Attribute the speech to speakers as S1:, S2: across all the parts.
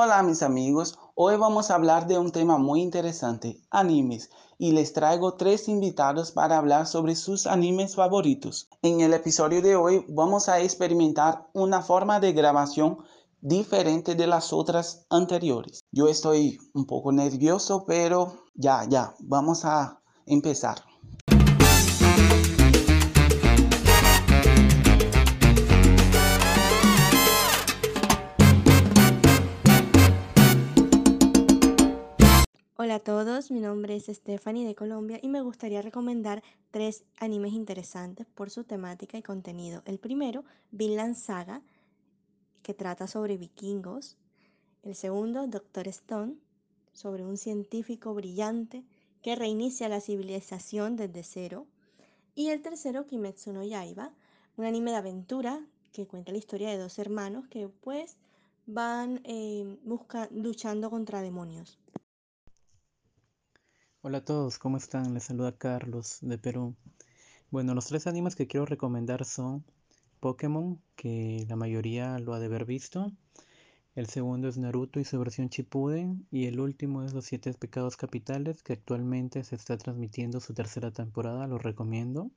S1: Hola mis amigos, hoy vamos a hablar de un tema muy interesante, animes, y les traigo tres invitados para hablar sobre sus animes favoritos. En el episodio de hoy vamos a experimentar una forma de grabación diferente de las otras anteriores. Yo estoy un poco nervioso, pero ya, ya, vamos a empezar.
S2: A todos, mi nombre es Stephanie de Colombia y me gustaría recomendar tres animes interesantes por su temática y contenido. El primero, Vinland Saga, que trata sobre vikingos. El segundo, Doctor Stone, sobre un científico brillante que reinicia la civilización desde cero. Y el tercero, Kimetsu no Yaiba, un anime de aventura que cuenta la historia de dos hermanos que pues van eh, luchando contra demonios.
S3: Hola a todos, ¿cómo están? Les saluda Carlos de Perú. Bueno, los tres animes que quiero recomendar son Pokémon, que la mayoría lo ha de haber visto. El segundo es Naruto y su versión Shippuden. Y el último es Los Siete Pecados Capitales, que actualmente se está transmitiendo su tercera temporada. Lo recomiendo.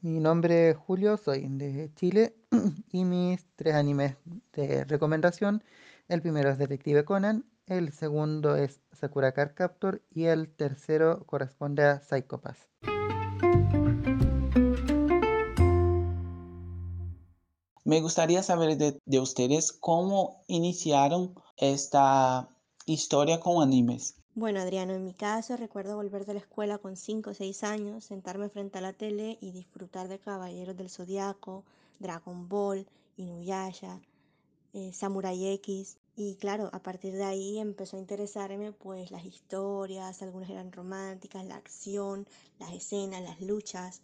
S4: Mi nombre es Julio, soy de Chile. y mis tres animes de recomendación. El primero es Detective Conan, el segundo es Sakura Card Captor y el tercero corresponde a Psychopath.
S1: Me gustaría saber de, ustedes cómo iniciaron esta historia con animes.
S2: Bueno, Adriano, en mi caso recuerdo volver de la escuela con 5 o 6 años, sentarme frente a la tele y disfrutar de Caballeros del Zodiaco, Dragon Ball, Inuyasha, eh, Samurai X. Y claro, a partir de ahí empezó a interesarme pues las historias, algunas eran románticas, la acción, las escenas, las luchas,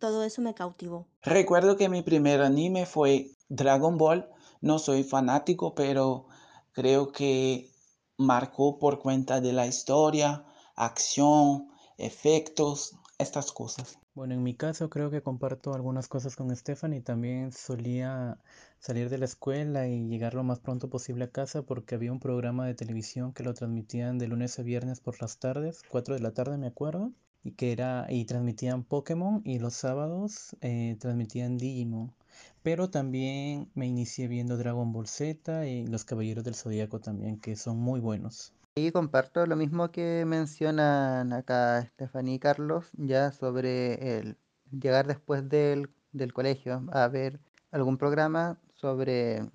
S2: todo eso me cautivó.
S1: Recuerdo que mi primer anime fue Dragon Ball, no soy fanático, pero creo que marcó por cuenta de la historia, acción, efectos, estas cosas.
S3: Bueno, en mi caso creo que comparto algunas cosas con Stephanie. También solía salir de la escuela y llegar lo más pronto posible a casa porque había un programa de televisión que lo transmitían de lunes a viernes por las tardes, 4 de la tarde me acuerdo, y que era y transmitían Pokémon y los sábados eh, transmitían Digimon. Pero también me inicié viendo Dragon Ball Z y Los Caballeros del Zodíaco también, que son muy buenos.
S4: Y comparto lo mismo que mencionan acá Stephanie y Carlos, ya sobre el llegar después del, colegio a ver algún programa sobre,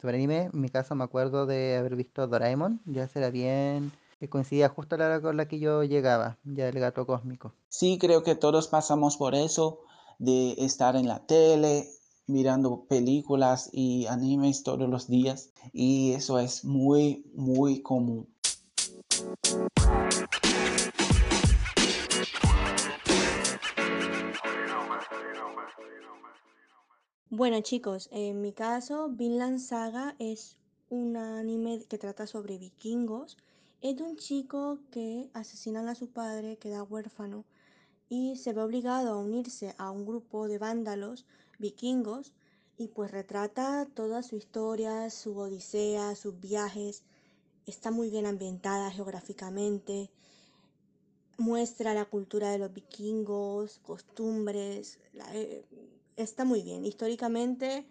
S4: sobre anime. En mi caso me acuerdo de haber visto Doraemon, ya será bien, que coincidía justo a la hora con la que yo llegaba, ya el gato cósmico.
S1: Sí, creo que todos pasamos por eso, de estar en la tele, mirando películas y animes todos los días, y eso es muy, muy común.
S2: Bueno chicos, en mi caso, Vinland Saga es un anime que trata sobre vikingos. Es de un chico que asesinan a su padre, queda huérfano y se ve obligado a unirse a un grupo de vándalos vikingos y pues retrata toda su historia, su odisea, sus viajes está muy bien ambientada geográficamente, muestra la cultura de los vikingos, costumbres, eh, está muy bien. Históricamente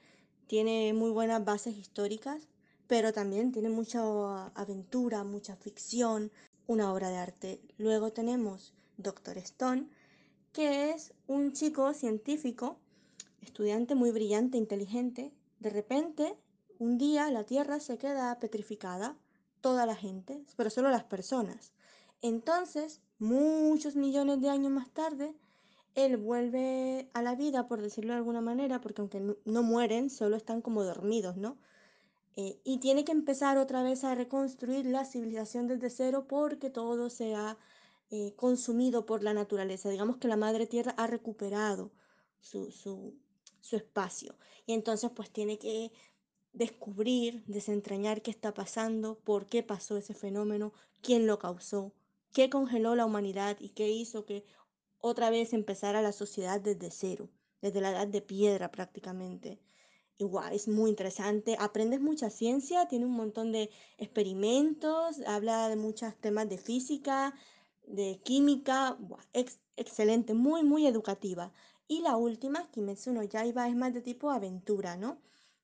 S2: tiene muy buenas bases históricas, pero también tiene mucha aventura, mucha ficción, una obra de arte. Luego tenemos Doctor Stone, que es un chico científico, estudiante muy brillante, inteligente. De repente, un día la Tierra se queda petrificada toda la gente, pero solo las personas. Entonces, muchos millones de años más tarde, él vuelve a la vida, por decirlo de alguna manera, porque aunque no, mueren, solo están como dormidos, ¿no? Eh, y tiene que empezar otra vez a reconstruir la civilización desde cero porque todo se ha eh, consumido por la naturaleza. Digamos que la madre tierra ha recuperado su, su, su espacio. Y entonces pues tiene que descubrir, desentrañar qué está pasando, por qué pasó ese fenómeno, quién lo causó, qué congeló la humanidad y qué hizo que otra vez empezara la sociedad desde cero, desde la edad de piedra prácticamente. Igual, es muy interesante, aprendes mucha ciencia, tiene un montón de experimentos, habla de muchos temas de física, de química, buah, ex- excelente, muy, muy educativa. Y la última, Kimetsu no Yaiba, es más de tipo aventura, ¿no?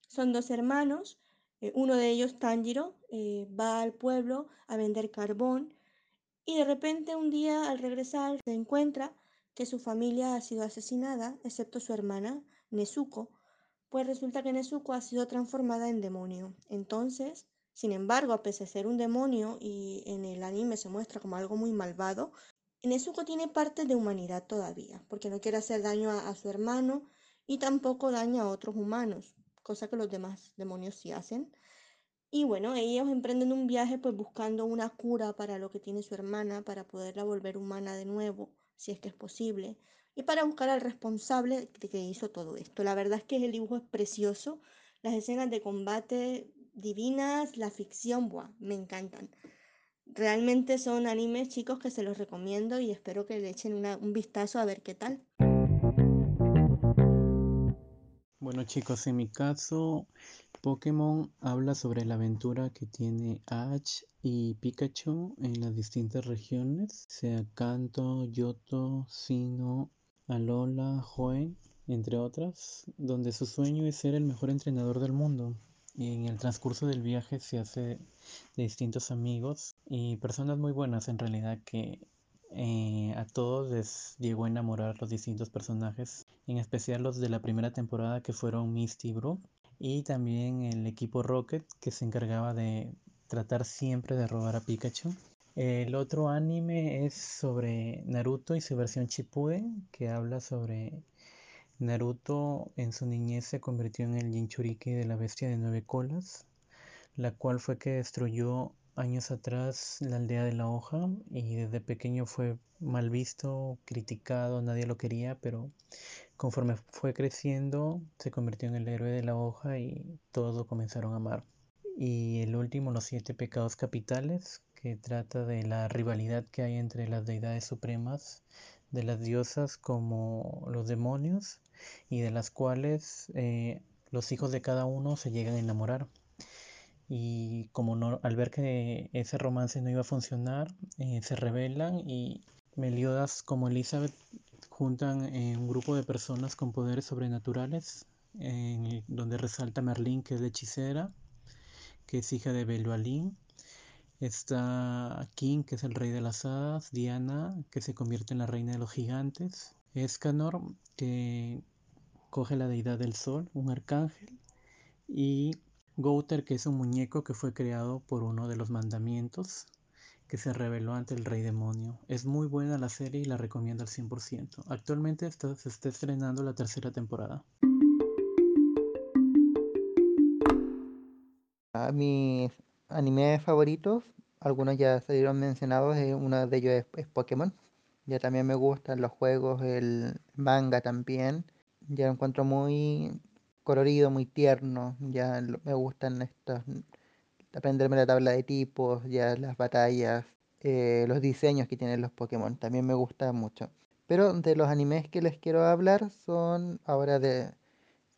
S2: Son dos hermanos, eh, uno de ellos, Tanjiro, eh, va al pueblo a vender carbón y de repente un día al regresar se encuentra que su familia ha sido asesinada, excepto su hermana, Nezuko. Pues resulta que Nezuko ha sido transformada en demonio. Entonces, sin embargo, a pesar de ser un demonio y en el anime se muestra como algo muy malvado, Nezuko tiene partes de humanidad todavía, porque no quiere hacer daño a su hermano y tampoco daña a otros humanos, cosa que los demás demonios sí hacen. Y bueno, ellos emprenden un viaje pues buscando una cura para lo que tiene su hermana, para poderla volver humana de nuevo, si es que es posible, y para buscar al responsable de que hizo todo esto. La verdad es que el dibujo es precioso, las escenas de combate divinas, la ficción, buah, me encantan. Realmente son animes chicos que se los recomiendo y espero que le echen una- un vistazo a ver qué tal.
S3: Bueno chicos, en mi caso, Pokémon habla sobre la aventura que tiene Ash y Pikachu en las distintas regiones, sea Kanto, Yoto, Sinnoh, Alola, Hoenn, entre otras, donde su sueño es ser el mejor entrenador del mundo. Y en el transcurso del viaje se hace de distintos amigos y personas muy buenas en realidad que eh, a todos les llegó a enamorar los distintos personajes, en especial los de la primera temporada que fueron Misty y Bro, y también el equipo Rocket que se encargaba de tratar siempre de robar a Pikachu. El otro anime es sobre Naruto y su versión Shippuden, que habla sobre Naruto en su niñez se convirtió en el Jinchuriki de la bestia de nueve colas, la cual fue que destruyó años atrás la aldea de la hoja y desde pequeño fue mal visto, criticado, nadie lo quería, pero conforme fue creciendo se convirtió en el héroe de la hoja y todos lo comenzaron a amar. Y el último, los siete pecados capitales, que trata de la rivalidad que hay entre las deidades supremas, de las diosas como los demonios, y de las cuales eh, los hijos de cada uno se llegan a enamorar. Y como no, al ver que ese romance no iba a funcionar, eh, se rebelan y Meliodas como Elizabeth juntan eh, un grupo de personas con poderes sobrenaturales, en donde resalta Merlín, que es la hechicera, que es hija de Belualín. Está King, que es el rey de las hadas, Diana, que se convierte en la reina de los gigantes, Escanor, que coge la deidad del sol, un arcángel, y Gouter, que es un muñeco que fue creado por uno de los mandamientos que se reveló ante el rey demonio. Es muy buena la serie y la recomiendo al 100%. Actualmente está, se está estrenando la tercera temporada.
S4: A mis animes favoritos, algunos ya salieron mencionados, eh, uno de ellos es, es Pokémon. Ya también me gustan los juegos, el manga también. Ya lo encuentro muy colorido, muy tierno. Ya me gustan estos, aprenderme la tabla de tipos, ya las batallas, eh, los diseños que tienen los Pokémon. También me gusta mucho. Pero de los animes que les quiero hablar son ahora de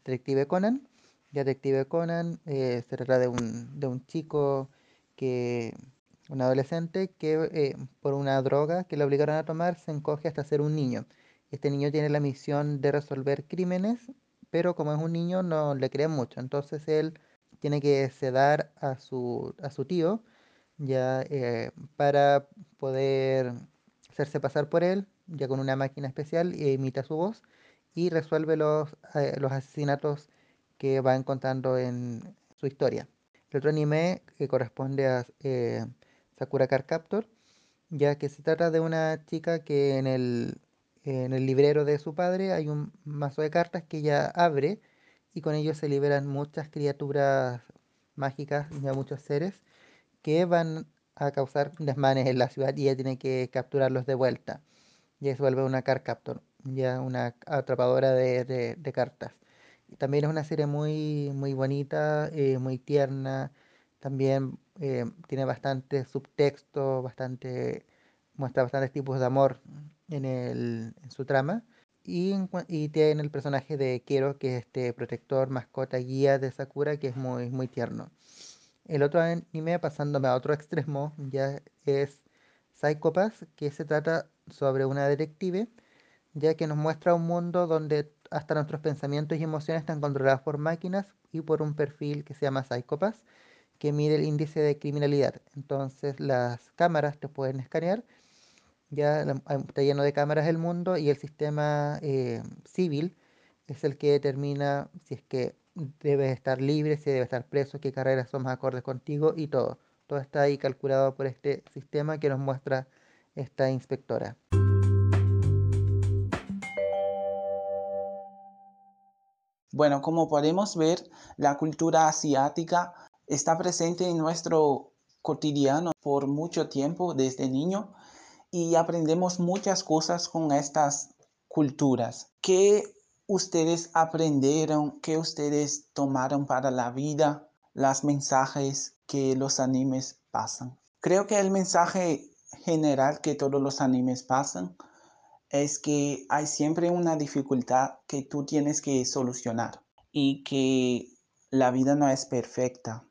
S4: Detective Conan. Detective Conan eh, se trata de un, de un chico que, un adolescente que eh, por una droga que le obligaron a tomar se encoge hasta ser un niño. Este niño tiene la misión de resolver crímenes, pero como es un niño no le creen mucho. Entonces él tiene que sedar a su, a su tío ya eh, para poder hacerse pasar por él, ya con una máquina especial e imita su voz y resuelve los, eh, los asesinatos que va encontrando en su historia. El otro anime que corresponde a eh, Sakura Card Captor, ya que se trata de una chica que en el, en el librero de su padre hay un mazo de cartas que ella abre y con ello se liberan muchas criaturas mágicas, ya muchos seres que van a causar desmanes en la ciudad y ella tiene que capturarlos de vuelta. Ya se vuelve una card captor, ya una atrapadora de, de- de cartas. También es una serie muy, muy bonita, eh, muy tierna. También eh, tiene bastante subtexto, bastante, muestra bastantes tipos de amor en, el, en su trama. Y, y tiene el personaje de Kero, que es este protector, mascota, guía de Sakura, que es muy, muy tierno. El otro anime, pasándome a otro extremo, ya es Psycho Pass, que se trata sobre una detective, ya que nos muestra un mundo donde hasta nuestros pensamientos y emociones están controlados por máquinas y por un perfil que se llama Psychopath, que mide el índice de criminalidad. Entonces las cámaras te pueden escanear, ya está lleno de cámaras el mundo y el sistema eh, civil es el que determina si es que debes estar libre, si debes estar preso, qué carreras son más acordes contigo y todo. Todo está ahí calculado por este sistema que nos muestra esta inspectora.
S1: Bueno, como podemos ver, la cultura asiática está presente en nuestro cotidiano por mucho tiempo desde niño y aprendemos muchas cosas con estas culturas. ¿Qué ustedes aprendieron? ¿Qué ustedes tomaron para la vida? Las mensajes que los animes pasan. Creo que el mensaje general que todos los animes pasan es que hay siempre una dificultad que tú tienes que solucionar y que la vida no es perfecta.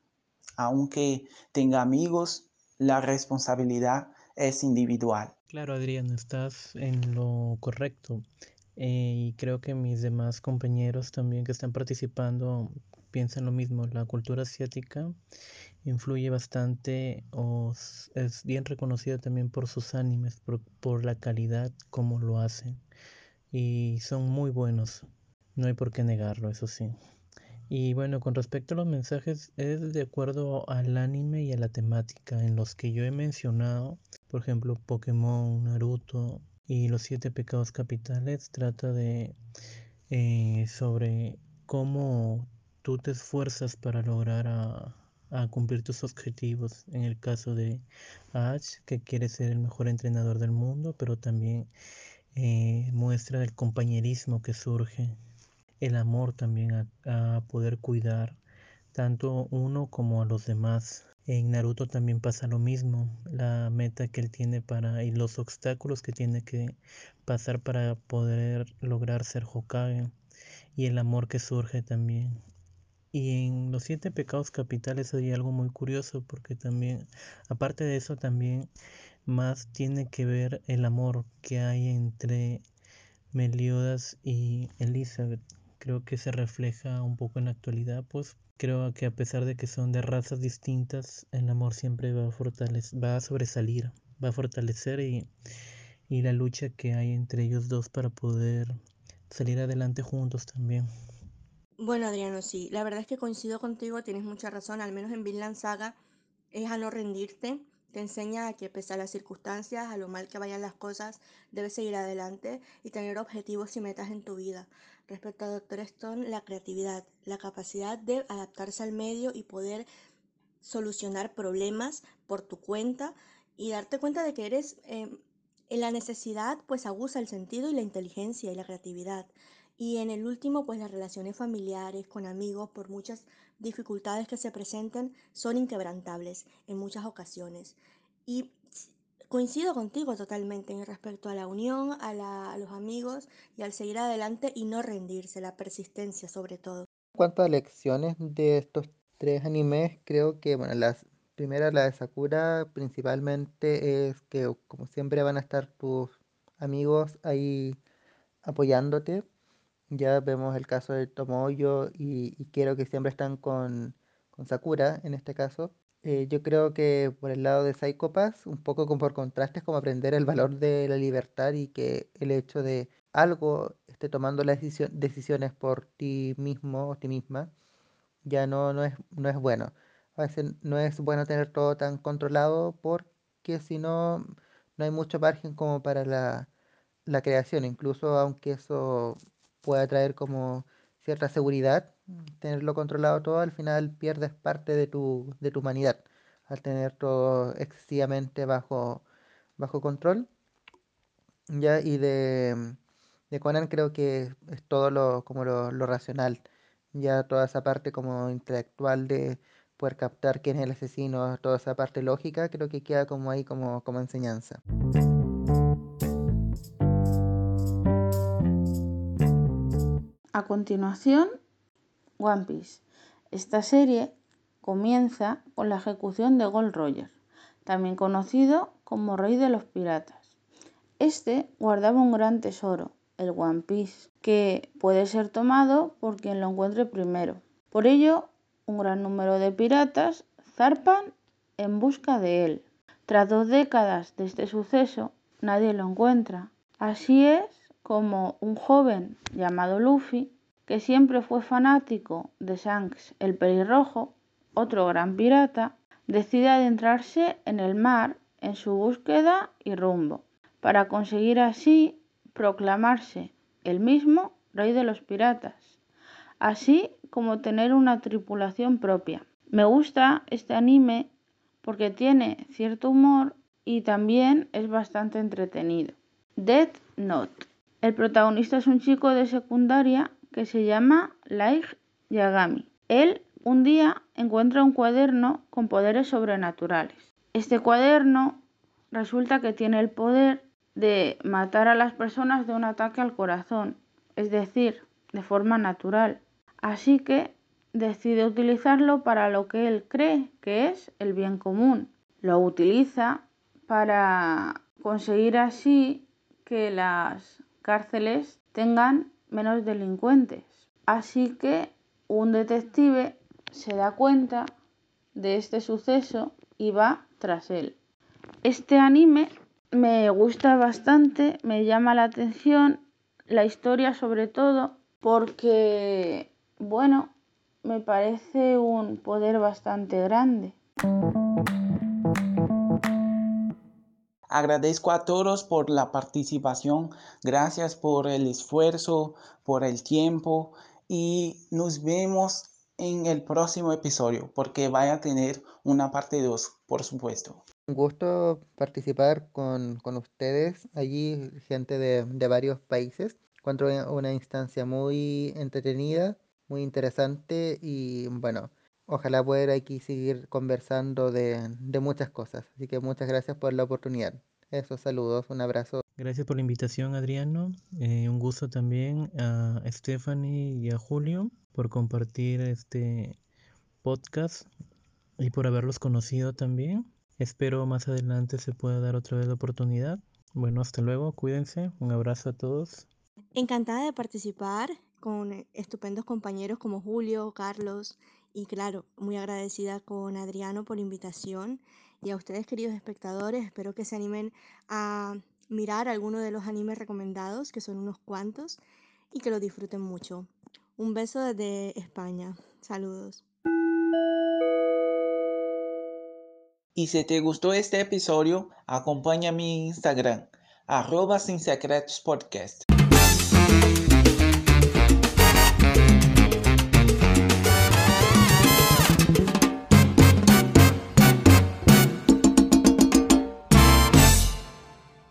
S1: Aunque tenga amigos, la responsabilidad es individual.
S3: Claro, Adrián, estás en lo correcto. Eh, y creo que mis demás compañeros también que están participando piensan lo mismo. La cultura asiática influye bastante o es bien reconocida también por sus animes, por, la calidad como lo hacen. Y son muy buenos, no hay por qué negarlo, eso sí. Y bueno, con respecto a los mensajes, es de acuerdo al anime y a la temática en los que yo he mencionado, por ejemplo, Pokémon, Naruto y los siete pecados capitales, trata de eh, sobre cómo tú te esfuerzas para lograr a, cumplir tus objetivos. En el caso de Ash, que quiere ser el mejor entrenador del mundo, pero también eh, muestra el compañerismo que surge, el amor también a, poder cuidar tanto uno como a los demás. En Naruto también pasa lo mismo, la meta que él tiene para y los obstáculos que tiene que pasar para poder lograr ser Hokage y el amor que surge también. Y en los siete pecados capitales hay algo muy curioso porque también, aparte de eso, también más tiene que ver el amor que hay entre Meliodas y Elizabeth. Creo que se refleja un poco en la actualidad, pues creo que a pesar de que son de razas distintas, el amor siempre va a, fortalecer, va a sobresalir, va a fortalecer y, y la lucha que hay entre ellos dos para poder salir adelante juntos también.
S2: Bueno, Adriano, sí, la verdad es que coincido contigo, tienes mucha razón, al menos en Vinland Saga es a no rendirte, te enseña a que pese a las circunstancias, a lo mal que vayan las cosas, debes seguir adelante y tener objetivos y metas en tu vida. Respecto a Doctor Stone, la creatividad, la capacidad de adaptarse al medio y poder solucionar problemas por tu cuenta y darte cuenta de que eres en la necesidad, pues aguza el sentido y la inteligencia y la creatividad. Y en el último, pues las relaciones familiares, con amigos, por muchas dificultades que se presenten, son inquebrantables en muchas ocasiones. Y coincido contigo totalmente en respecto a la unión, a, los amigos y al seguir adelante y no rendirse, la persistencia sobre todo.
S4: En a lecciones de estos tres animes, creo que, bueno, las primeras, la de Sakura, principalmente es que, como siempre, van a estar tus amigos ahí apoyándote ya vemos el caso de Tomoyo y, quiero que siempre están con, Sakura en este caso. Eh, yo creo que por el lado de Psycho un poco como por contraste, es como aprender el valor de la libertad y que el hecho de algo esté tomando las decisiones por ti mismo o ti misma, ya no, no, es, no es bueno. A veces no es bueno tener todo tan controlado porque si no, no hay mucho margen como para la, la creación, incluso aunque eso puede traer como cierta seguridad, tenerlo controlado todo, al final pierdes parte de tu, de tu humanidad al tener todo excesivamente bajo, bajo control. Ya, y de, de Conan creo que es todo lo, como lo, lo racional. Ya toda esa parte como intelectual de poder captar quién es el asesino, toda esa parte lógica, creo que queda como ahí como, como enseñanza.
S5: Continuación, One Piece. Esta serie comienza con la ejecución de Gold Roger, también conocido como Rey de los Piratas. Este guardaba un gran tesoro, el One Piece, que puede ser tomado por quien lo encuentre primero. Por ello, un gran número de piratas zarpan en busca de él. Tras dos décadas de este suceso, nadie lo encuentra. Así es como un joven llamado Luffy, que siempre fue fanático de Shanks el pelirrojo, otro gran pirata, decide adentrarse en el mar en su búsqueda y rumbo, para conseguir así proclamarse el mismo rey de los piratas, así como tener una tripulación propia. Me gusta este anime porque tiene cierto humor y también es bastante entretenido. Dead Note. El protagonista es un chico de secundaria que se llama Light Yagami. Él un día encuentra un cuaderno con poderes sobrenaturales. Este cuaderno resulta que tiene el poder de matar a las personas de un ataque al corazón, es decir, de forma natural. Así que decide utilizarlo para lo que él cree que es el bien común. Lo utiliza para conseguir así que las cárceles tengan menos delincuentes. Así que un detective se da cuenta de este suceso y va tras él. Este anime me gusta bastante, me llama la atención, la historia sobre todo, porque, bueno, me parece un poder bastante grande.
S1: Agradezco a todos por la participación, gracias por el esfuerzo, por el tiempo y nos vemos en el próximo episodio porque vaya a tener una parte 2, por supuesto.
S4: Un gusto participar con, con ustedes, allí gente de, de varios países. Encuentro una instancia muy entretenida, muy interesante y bueno, ojalá poder aquí seguir conversando de, de muchas cosas. Así que muchas gracias por la oportunidad. Eso, saludos, un abrazo.
S3: Gracias por la invitación, Adriano. Eh, un gusto también a Stephanie y a Julio por compartir este podcast y por haberlos conocido también. Espero más adelante se pueda dar otra vez la oportunidad. Bueno, hasta luego, cuídense, un abrazo a todos.
S2: Encantada de participar con estupendos compañeros como Julio, Carlos y claro, muy agradecida con Adriano por invitación y a ustedes queridos espectadores, espero que se animen a mirar alguno de los animes recomendados, que son unos cuantos, y que lo disfruten mucho. Un beso desde España. Saludos.
S1: Y si te gustó este episodio, acompáñame en Instagram, arroba.